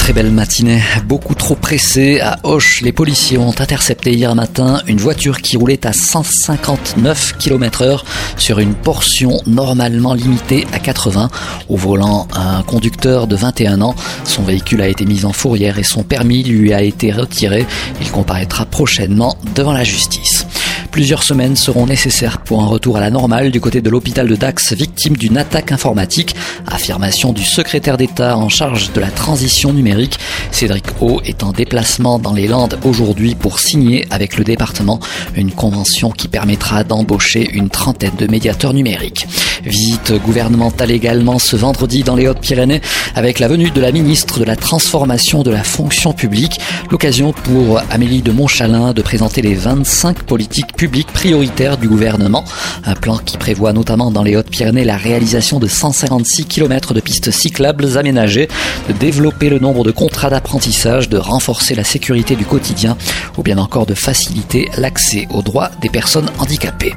Très belle matinée, beaucoup trop pressé. À Hoche, les policiers ont intercepté hier matin une voiture qui roulait à 159 km heure sur une portion normalement limitée à 80. Au volant, un conducteur de 21 ans. Son véhicule a été mis en fourrière et son permis lui a été retiré. Il comparaîtra prochainement devant la justice. Plusieurs semaines seront nécessaires pour un retour à la normale du côté de l'hôpital de Dax, victime d'une attaque informatique. Affirmation du secrétaire d'État en charge de la transition numérique. Cédric O est en déplacement dans les Landes aujourd'hui pour signer avec le département une convention qui permettra d'embaucher une trentaine de médiateurs numériques. Visite gouvernementale également ce vendredi dans les Hautes-Pyrénées avec la venue de la ministre de la Transformation de la fonction publique. L'occasion pour Amélie de Montchalin de présenter les 25 politiques publiques prioritaires du gouvernement. Un plan qui prévoit notamment dans les Hautes-Pyrénées la réalisation de 156 km de pistes cyclables aménagées, de développer le nombre de contrats d'apprentissage, de renforcer la sécurité du quotidien ou bien encore de faciliter l'accès aux droits des personnes handicapées.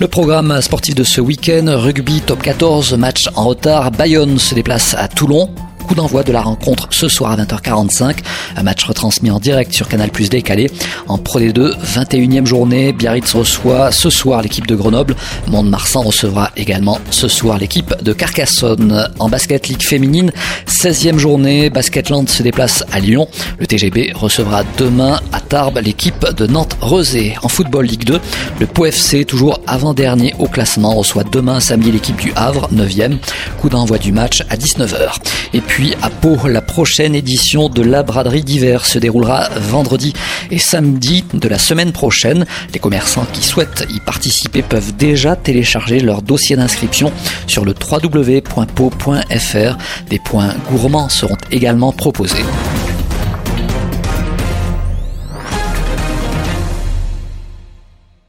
Le programme sportif de ce week-end, rugby top 14, match en retard, Bayonne se déplace à Toulon coup d'envoi de la rencontre ce soir à 20h45. Un match retransmis en direct sur Canal Plus décalé. En Pro D2, 21e journée, Biarritz reçoit ce soir l'équipe de Grenoble. Mont-de-Marsan recevra également ce soir l'équipe de Carcassonne. En basket Ligue féminine, 16e journée, Basketland se déplace à Lyon. Le TGB recevra demain à Tarbes l'équipe de Nantes-Rezé. En football Ligue 2, le POFC, toujours avant-dernier au classement, reçoit demain samedi l'équipe du Havre, 9e. Coup d'envoi du match à 19h. Et puis puis à Pau, la prochaine édition de la braderie d'hiver se déroulera vendredi et samedi de la semaine prochaine. Les commerçants qui souhaitent y participer peuvent déjà télécharger leur dossier d'inscription sur le www.pau.fr. Des points gourmands seront également proposés.